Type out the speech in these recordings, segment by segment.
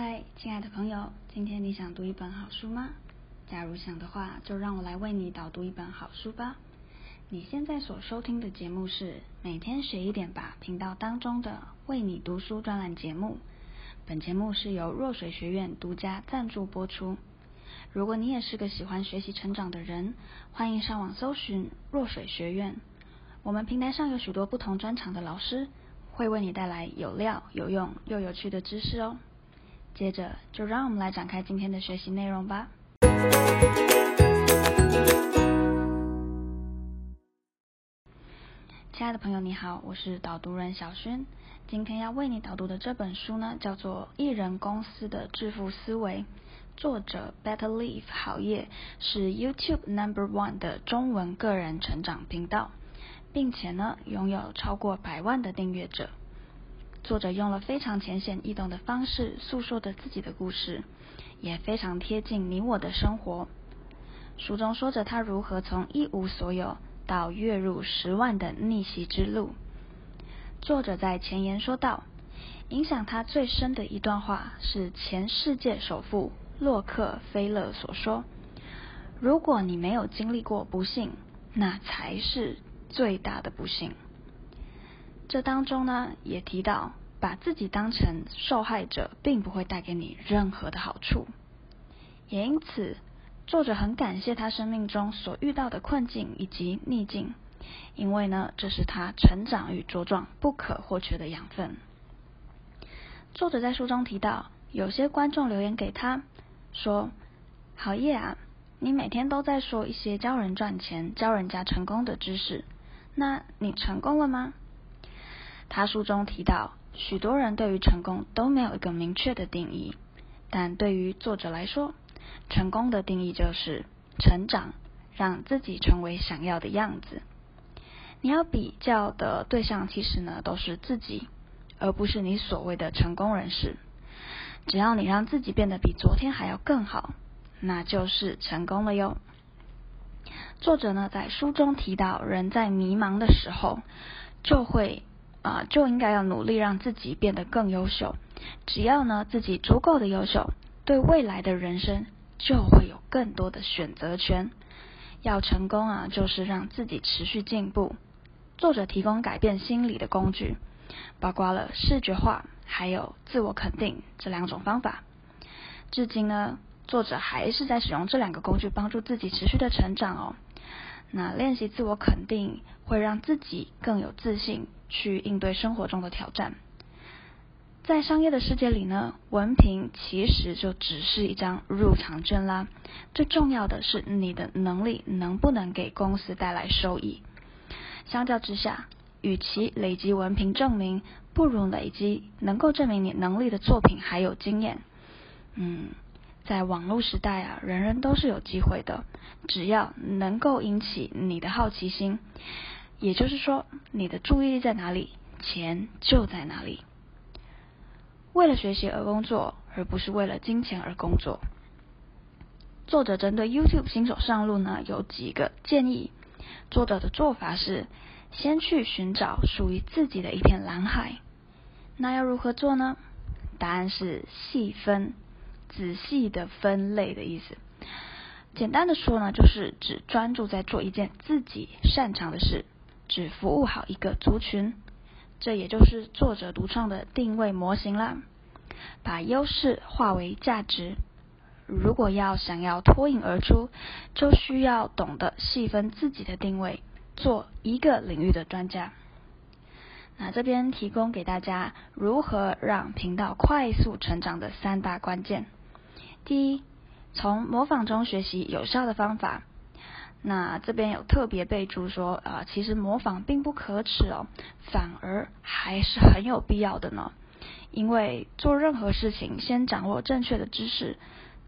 嗨，亲爱的朋友，今天你想读一本好书吗？假如想的话，就让我来为你导读一本好书吧。你现在所收听的节目是每天学一点吧频道当中的为你读书专栏节目。本节目是由若水学院独家赞助播出。如果你也是个喜欢学习成长的人，欢迎上网搜寻若水学院。我们平台上有许多不同专长的老师，会为你带来有料、有用又有趣的知识哦。接着，就让我们来展开今天的学习内容吧。亲爱的朋友，你好，我是导读人小薰。今天要为你导读的这本书呢，叫做《艺人公司的致富思维》，作者 Better Live 好业是 YouTube Number One 的中文个人成长频道，并且呢，拥有超过百万的订阅者。作者用了非常浅显易懂的方式诉说着自己的故事，也非常贴近你我的生活。书中说着他如何从一无所有到月入十万的逆袭之路。作者在前言说道，影响他最深的一段话是前世界首富洛克菲勒所说：“如果你没有经历过不幸，那才是最大的不幸。”这当中呢，也提到把自己当成受害者，并不会带给你任何的好处。也因此，作者很感谢他生命中所遇到的困境以及逆境，因为呢，这是他成长与茁壮不可或缺的养分。作者在书中提到，有些观众留言给他说：“好叶啊，你每天都在说一些教人赚钱、教人家成功的知识，那你成功了吗？”他书中提到，许多人对于成功都没有一个明确的定义，但对于作者来说，成功的定义就是成长，让自己成为想要的样子。你要比较的对象其实呢，都是自己，而不是你所谓的成功人士。只要你让自己变得比昨天还要更好，那就是成功了哟。作者呢，在书中提到，人在迷茫的时候就会。啊，就应该要努力让自己变得更优秀。只要呢，自己足够的优秀，对未来的人生就会有更多的选择权。要成功啊，就是让自己持续进步。作者提供改变心理的工具，包括了视觉化还有自我肯定这两种方法。至今呢，作者还是在使用这两个工具帮助自己持续的成长哦。那练习自我肯定，会让自己更有自信，去应对生活中的挑战。在商业的世界里呢，文凭其实就只是一张入场券啦。最重要的是你的能力能不能给公司带来收益。相较之下，与其累积文凭证明，不如累积能够证明你能力的作品还有经验。嗯。在网络时代啊，人人都是有机会的，只要能够引起你的好奇心，也就是说，你的注意力在哪里，钱就在哪里。为了学习而工作，而不是为了金钱而工作。作者针对 YouTube 新手上路呢，有几个建议。作者的做法是，先去寻找属于自己的一片蓝海。那要如何做呢？答案是细分。仔细的分类的意思，简单的说呢，就是只专注在做一件自己擅长的事，只服务好一个族群，这也就是作者独创的定位模型啦。把优势化为价值，如果要想要脱颖而出，就需要懂得细分自己的定位，做一个领域的专家。那这边提供给大家如何让频道快速成长的三大关键。第一，从模仿中学习有效的方法。那这边有特别备注说，啊、其实模仿并不可耻哦，反而还是很有必要的呢。因为做任何事情，先掌握正确的知识，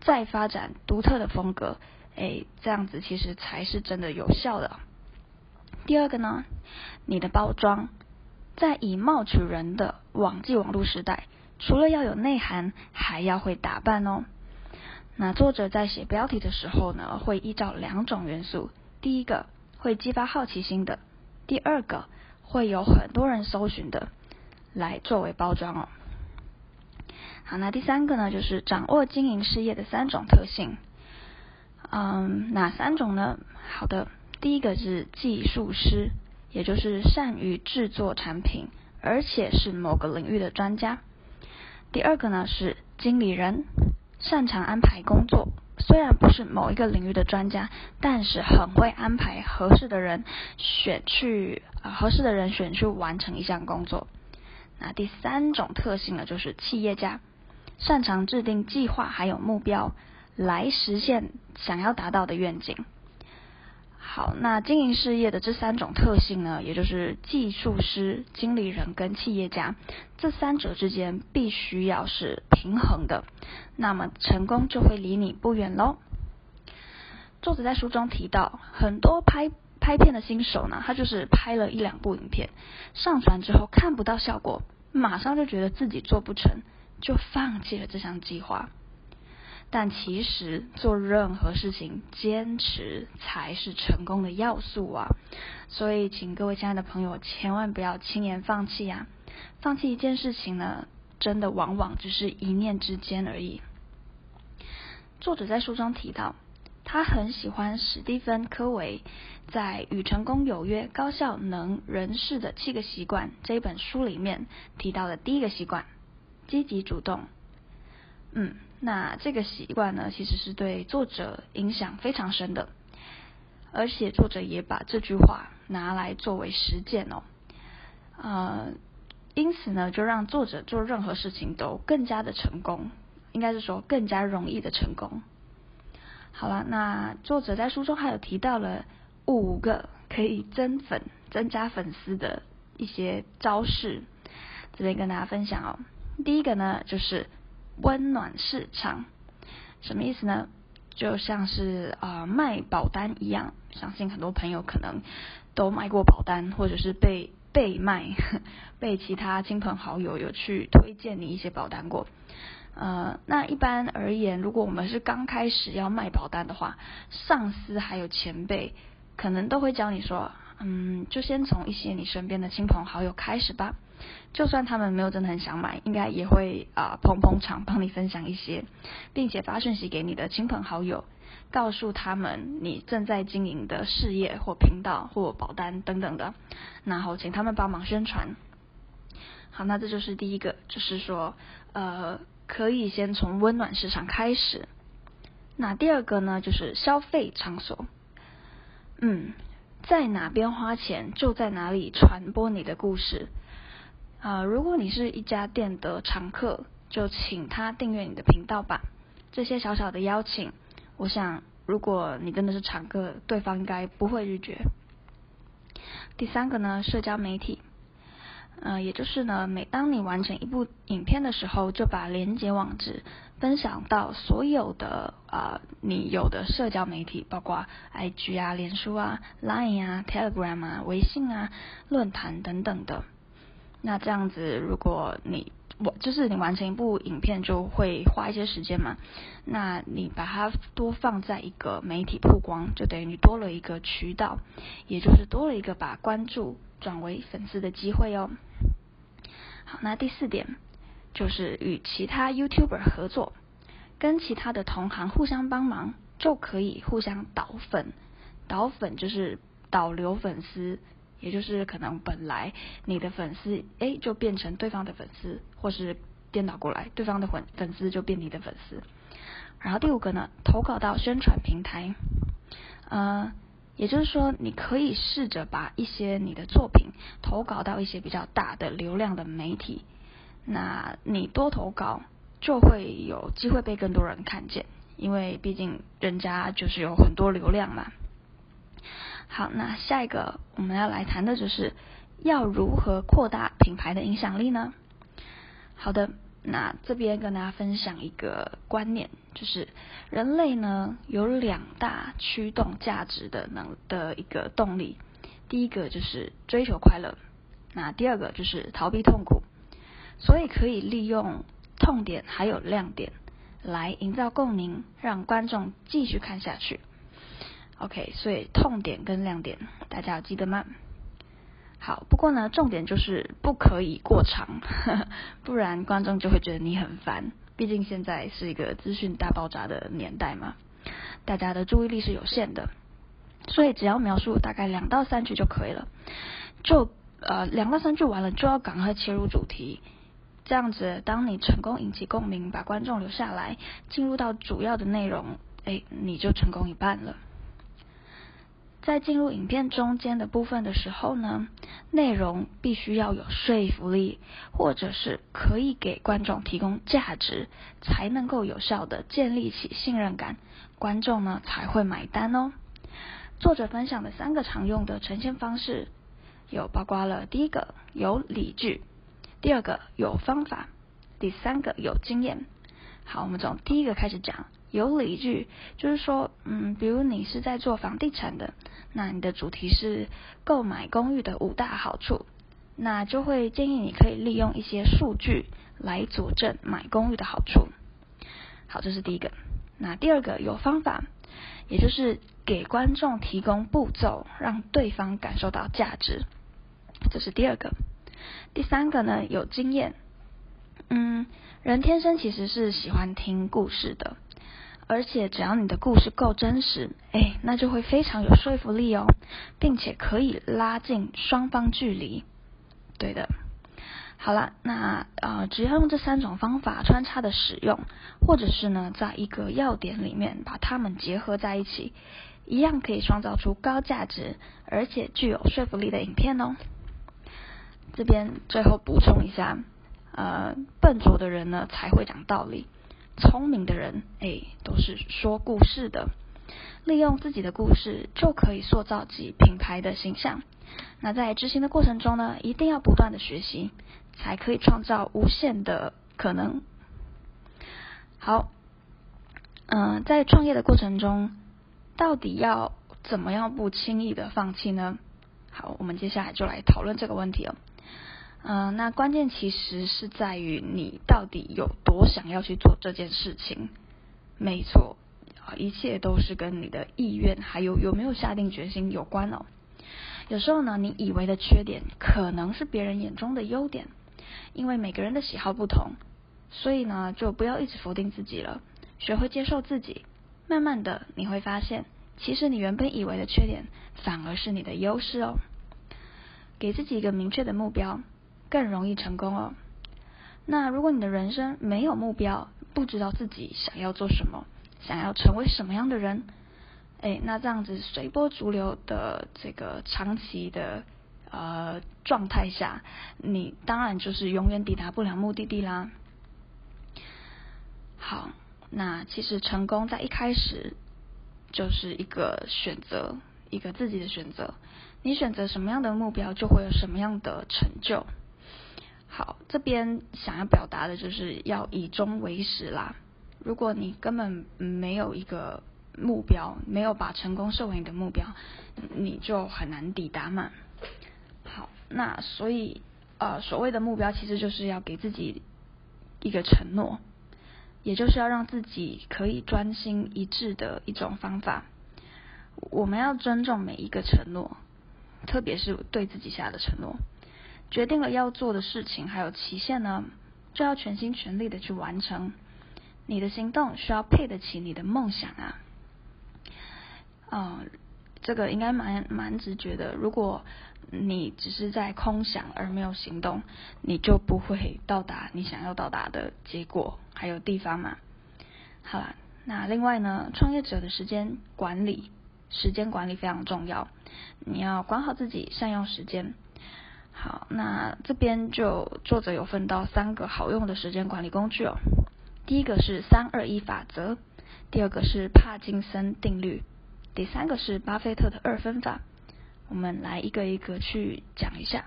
再发展独特的风格，哎，这样子其实才是真的有效的。第二个呢，你的包装，在以貌取人的网际网络时代，除了要有内涵，还要会打扮哦。那作者在写标题的时候呢，会依照两种元素：第一个会激发好奇心的，第二个会有很多人搜寻的，来作为包装哦。好，那第三个呢，就是掌握经营事业的三种特性。嗯，哪三种呢？好的，第一个是技术师，也就是善于制作产品，而且是某个领域的专家。第二个呢是经理人，擅长安排工作，虽然不是某一个领域的专家，但是很会安排合适的人选去，呃，合适的人选去完成一项工作。那第三种特性呢，就是企业家，擅长制定计划还有目标，来实现想要达到的愿景。好，那经营事业的这三种特性呢，也就是技术师、经理人跟企业家，这三者之间必须要是平衡的，那么成功就会离你不远喽。作者在书中提到，很多拍拍片的新手呢，他就是拍了一两部影片，上传之后看不到效果，马上就觉得自己做不成，就放弃了这项计划。但其实做任何事情，坚持才是成功的要素啊！所以，请各位亲爱的朋友，千万不要轻言放弃呀！放弃一件事情呢，真的往往只是一念之间而已。作者在书中提到，他很喜欢史蒂芬·科维在《与成功有约：高效能人士的七个习惯》这一本书里面提到的第一个习惯：积极主动。嗯。那这个习惯呢，其实是对作者影响非常深的，而且作者也把这句话拿来作为实践哦，呃，因此呢，就让作者做任何事情都更加的成功，应该是说更加容易的成功。好了，那作者在书中还有提到了五个可以增粉、增加粉丝的一些招式，这边跟大家分享哦。第一个呢，就是。温暖市场什么意思呢？就像是啊、卖保单一样，相信很多朋友可能都卖过保单，或者是被被卖，被其他亲朋好友有去推荐你一些保单过。呃，那一般而言，如果我们是刚开始要卖保单的话，上司还有前辈可能都会教你说，嗯，就先从一些你身边的亲朋好友开始吧。就算他们没有真的很想买，应该也会啊、捧捧场，帮你分享一些，并且发讯息给你的亲朋好友，告诉他们你正在经营的事业或频道或保单等等的，然后请他们帮忙宣传。好，那这就是第一个，就是说呃可以先从温暖市场开始。那第二个呢，就是消费场所，嗯，在哪边花钱就在哪里传播你的故事。啊、如果你是一家店的常客，就请他订阅你的频道吧。这些小小的邀请，我想，如果你真的是常客，对方应该不会拒绝。第三个呢，社交媒体，呃，也就是呢，每当你完成一部影片的时候，就把连结网址分享到所有的啊、你有的社交媒体，包括 IG 啊、脸书啊、Line 啊、Telegram 啊、微信啊、论坛等等的。那这样子，如果你我就是你完成一部影片，就会花一些时间嘛。那你把它多放在一个媒体曝光，就等于你多了一个渠道，也就是多了一个把关注转为粉丝的机会哦。好，那第四点就是与其他 YouTuber 合作，跟其他的同行互相帮忙，就可以互相导粉。导粉就是导流粉丝。也就是可能本来你的粉丝哎就变成对方的粉丝，或是颠倒过来，对方的粉粉丝就变你的粉丝。然后第五个呢，投稿到宣传平台，呃，也就是说你可以试着把一些你的作品投稿到一些比较大的流量的媒体，那你多投稿就会有机会被更多人看见，因为毕竟人家就是有很多流量嘛。好，那下一个我们要来谈的就是要如何扩大品牌的影响力呢？好的，那这边跟大家分享一个观念，就是人类呢有两大驱动价值的能的一个动力，第一个就是追求快乐，那第二个就是逃避痛苦，所以可以利用痛点还有亮点来营造共鸣，让观众继续看下去。OK，所以痛点跟亮点，大家要记得吗？好，不过呢，重点就是不可以过长，不然观众就会觉得你很烦。毕竟现在是一个资讯大爆炸的年代嘛，大家的注意力是有限的，所以只要描述大概两到三句就可以了。就呃两到三句完了，就要赶快切入主题。这样子，当你成功引起共鸣，把观众留下来，进入到主要的内容，哎，你就成功一半了。在进入影片中间的部分的时候呢，内容必须要有说服力，或者是可以给观众提供价值，才能够有效的建立起信任感，观众呢才会买单哦。作者分享的三个常用的呈现方式，有包括了第一个有理据。第二个有方法，第三个有经验。好，我们从第一个开始讲。有理据，就是说，嗯，比如你是在做房地产的，那你的主题是购买公寓的五大好处，那就会建议你可以利用一些数据来佐证买公寓的好处。好，这是第一个。那第二个有方法，也就是给观众提供步骤，让对方感受到价值。这是第二个。第三个呢，有经验。嗯，人天生其实是喜欢听故事的，而且只要你的故事够真实，哎，那就会非常有说服力哦，并且可以拉近双方距离。对的，好了，那呃，只要用这三种方法穿插的使用，或者是呢，在一个要点里面把它们结合在一起，一样可以创造出高价值而且具有说服力的影片哦。这边最后补充一下，呃，笨拙的人呢才会讲道理，聪明的人哎都是说故事的，利用自己的故事就可以塑造起品牌的形象。那在执行的过程中呢，一定要不断的学习，才可以创造无限的可能。好，嗯、在创业的过程中，到底要怎么样不轻易的放弃呢？好，我们接下来就来讨论这个问题哦。嗯、那关键其实是在于你到底有多想要去做这件事情。没错，一切都是跟你的意愿还有有没有下定决心有关哦。有时候呢，你以为的缺点可能是别人眼中的优点，因为每个人的喜好不同，所以呢，就不要一直否定自己了，学会接受自己。慢慢的，你会发现，其实你原本以为的缺点，反而是你的优势哦。给自己一个明确的目标。更容易成功哦。那如果你的人生没有目标，不知道自己想要做什么，想要成为什么样的人，哎，那这样子随波逐流的这个长期的呃状态下，你当然就是永远抵达不了目的地啦。好，那其实成功在一开始就是一个选择，一个自己的选择。你选择什么样的目标，就会有什么样的成就。好，这边想要表达的就是要以终为始啦。如果你根本没有一个目标，没有把成功设为你的目标，你就很难抵达嘛。好，那所以呃，所谓的目标其实就是要给自己一个承诺，也就是要让自己可以专心一致的一种方法。我们要尊重每一个承诺，特别是对自己下的承诺。决定了要做的事情还有期限呢，就要全心全力的去完成。你的行动需要配得起你的梦想啊。嗯，这个应该蛮蛮直觉的。如果你只是在空想而没有行动，你就不会到达你想要到达的结果还有地方嘛。好了，那另外呢，创业者的时间管理，时间管理非常重要。你要管好自己，善用时间。好，那这边就作者有分到三个好用的时间管理工具哦。第一个是三二一法则，第二个是帕金森定律，第三个是巴菲特的二分法。我们来一个一个去讲一下。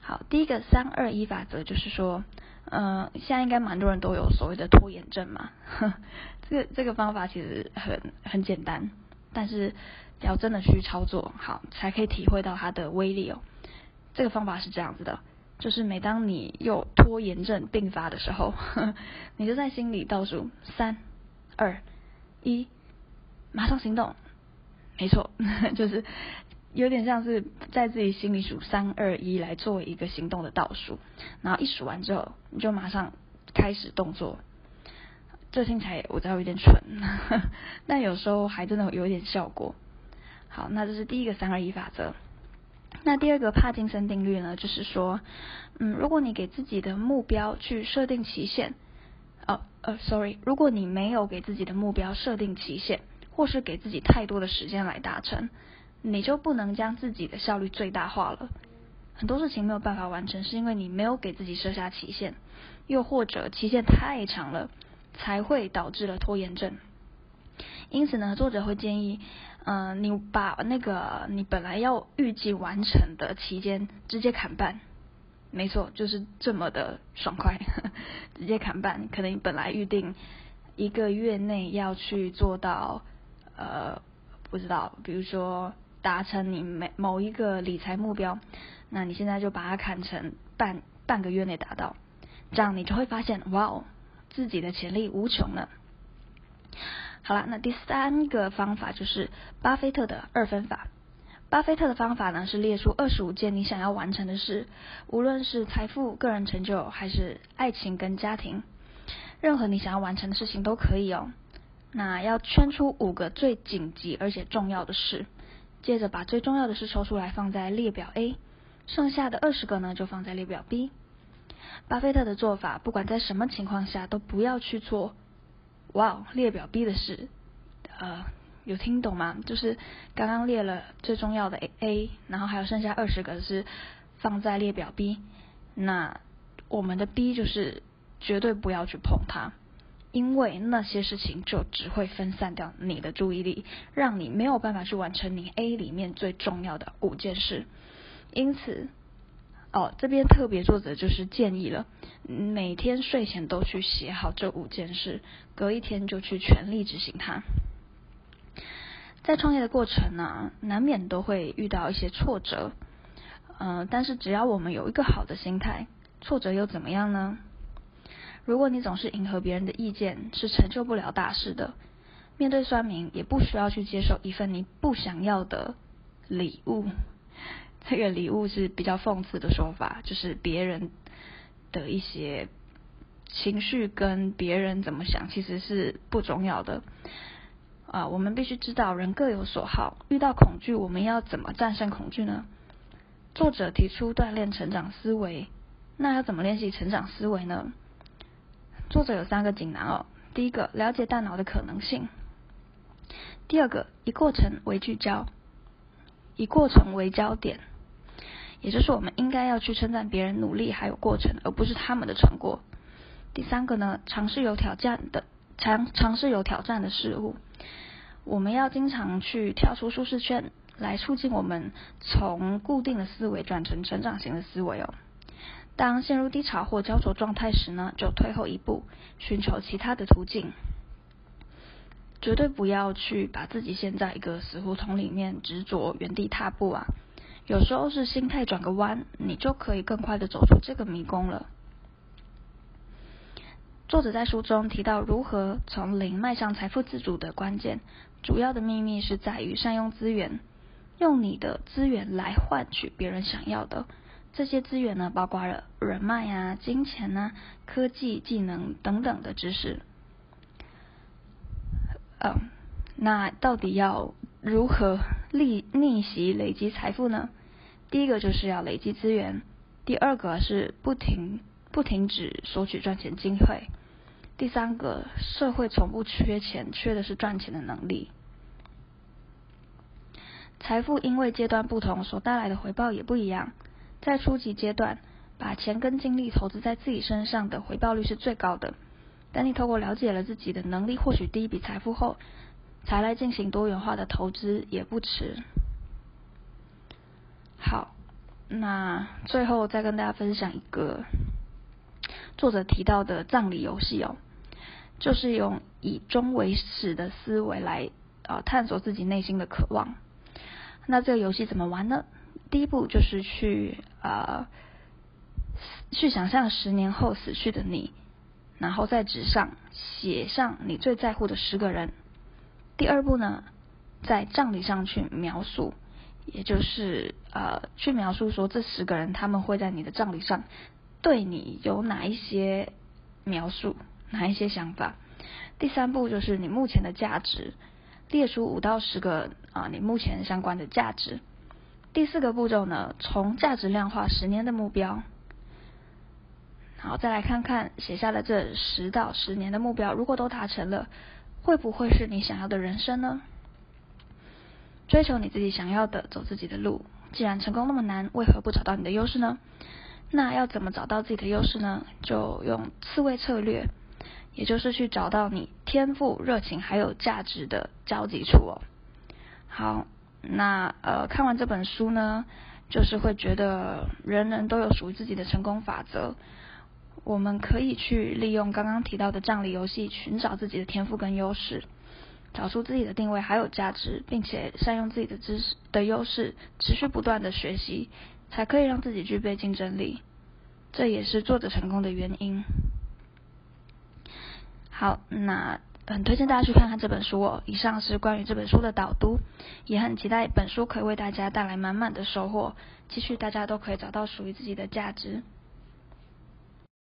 好，第一个三二一法则就是说，呃，现在应该蛮多人都有所谓的拖延症嘛。呵，这个这个方法其实很很简单，但是要真的去操作好，才可以体会到它的威力哦。这个方法是这样子的，就是每当你有拖延症病发的时候，呵呵，你就在心里倒数三、二、一，马上行动。没错，就是有点像是在自己心里数三二一来做一个行动的倒数，然后一数完之后，你就马上开始动作。这听起来我知道有点蠢，但有时候还真的有一点效果。好，那这是第一个三二一法则。那第二个帕金森定律呢，就是说，嗯，如果你给自己的目标去设定期限，哦，呃，sorry，如果你没有给自己的目标设定期限，或是给自己太多的时间来达成。你就不能将自己的效率最大化了。很多事情没有办法完成，是因为你没有给自己设下期限，又或者期限太长了，才会导致了拖延症。因此呢，作者会建议，嗯、你把那个你本来要预计完成的期间直接砍半。没错，就是这么的爽快，直接砍半。可能你本来预定一个月内要去做到，呃，不知道，比如说。达成你每某一个理财目标，那你现在就把它砍成半半个月内达到，这样你就会发现，哇哦，自己的潜力无穷了。好了，那第三个方法就是巴菲特的二分法。巴菲特的方法呢，是列出二十五件你想要完成的事，无论是财富、个人成就，还是爱情跟家庭，任何你想要完成的事情都可以哦。那要圈出五个最紧急而且重要的事。接着把最重要的事抽出来放在列表 A，剩下的二十个呢就放在列表 B。巴菲特的做法，不管在什么情况下都不要去做。哇，列表 B 的事，呃，有听懂吗？就是刚刚列了最重要的 A，然后还有剩下二十个是放在列表 B。那我们的 B 就是绝对不要去碰它。因为那些事情就只会分散掉你的注意力，让你没有办法去完成你 A 里面最重要的五件事。因此，哦，这边特别作者就是建议了，每天睡前都去写好这五件事，隔一天就去全力执行它。在创业的过程呢，难免都会遇到一些挫折，嗯、但是只要我们有一个好的心态，挫折又怎么样呢？如果你总是迎合别人的意见，是成就不了大事的。面对酸民，也不需要去接受一份你不想要的礼物。这个礼物是比较讽刺的说法，就是别人的一些情绪跟别人怎么想，其实是不重要的。啊，我们必须知道，人各有所好。遇到恐惧，我们要怎么战胜恐惧呢？作者提出锻炼成长思维，那要怎么练习成长思维呢？作者有三个锦囊哦。第一个，了解大脑的可能性；第二个，以过程为聚焦，以过程为焦点，也就是我们应该要去称赞别人努力还有过程，而不是他们的成果。第三个呢，尝试有挑战的尝尝试有挑战的事物，我们要经常去跳出舒适圈，来促进我们从固定的思维转成成长型的思维哦。当陷入低潮或焦灼状态时呢，就退后一步，寻求其他的途径。绝对不要去把自己陷在一个死胡同里面，执着原地踏步啊！有时候是心态转个弯，你就可以更快的走出这个迷宫了。作者在书中提到，如何从零迈向财富自主的关键，主要的秘密是在于善用资源，用你的资源来换取别人想要的。这些资源呢，包括了人脉、啊、金钱、啊、科技、技能等等的知识。嗯，那到底要如何逆逆袭累积财富呢？第一个就是要累积资源，第二个是不停不停止索取赚钱机会，第三个社会从不缺钱，缺的是赚钱的能力。财富因为阶段不同，所带来的回报也不一样。在初级阶段，把钱跟精力投资在自己身上的回报率是最高的。当你透过了解了自己的能力，获取第一笔财富后，才来进行多元化的投资也不迟。好，那最后再跟大家分享一个作者提到的葬礼游戏哦，就是用以终为始的思维来呃探索自己内心的渴望。那这个游戏怎么玩呢？第一步就是去呃去想象十年后死去的你，然后在纸上写上你最在乎的十个人。第二步呢，在葬礼上去描述也就是呃去描述说这十个人他们会在你的葬礼上对你有哪一些描述，哪一些想法。第三步就是你目前的价值，列出五到十个啊你目前相关的价值。第四个步骤呢，从价值量化十年的目标。好，再来看看写下的这十到十年的目标，如果都达成了，会不会是你想要的人生呢？追求你自己想要的，走自己的路。既然成功那么难，为何不找到你的优势呢？那要怎么找到自己的优势呢？就用刺猬策略，也就是去找到你天赋、热情还有价值的交集处哦。好，那呃，看完这本书呢，就是会觉得人人都有属于自己的成功法则。我们可以去利用刚刚提到的葬礼游戏，寻找自己的天赋跟优势，找出自己的定位还有价值，并且善用自己的知识的优势，持续不断的学习，才可以让自己具备竞争力。这也是作者成功的原因。好，那很推荐大家去看看这本书哦。以上是关于这本书的导读，也很期待本书可以为大家带来满满的收获，继续大家都可以找到属于自己的价值。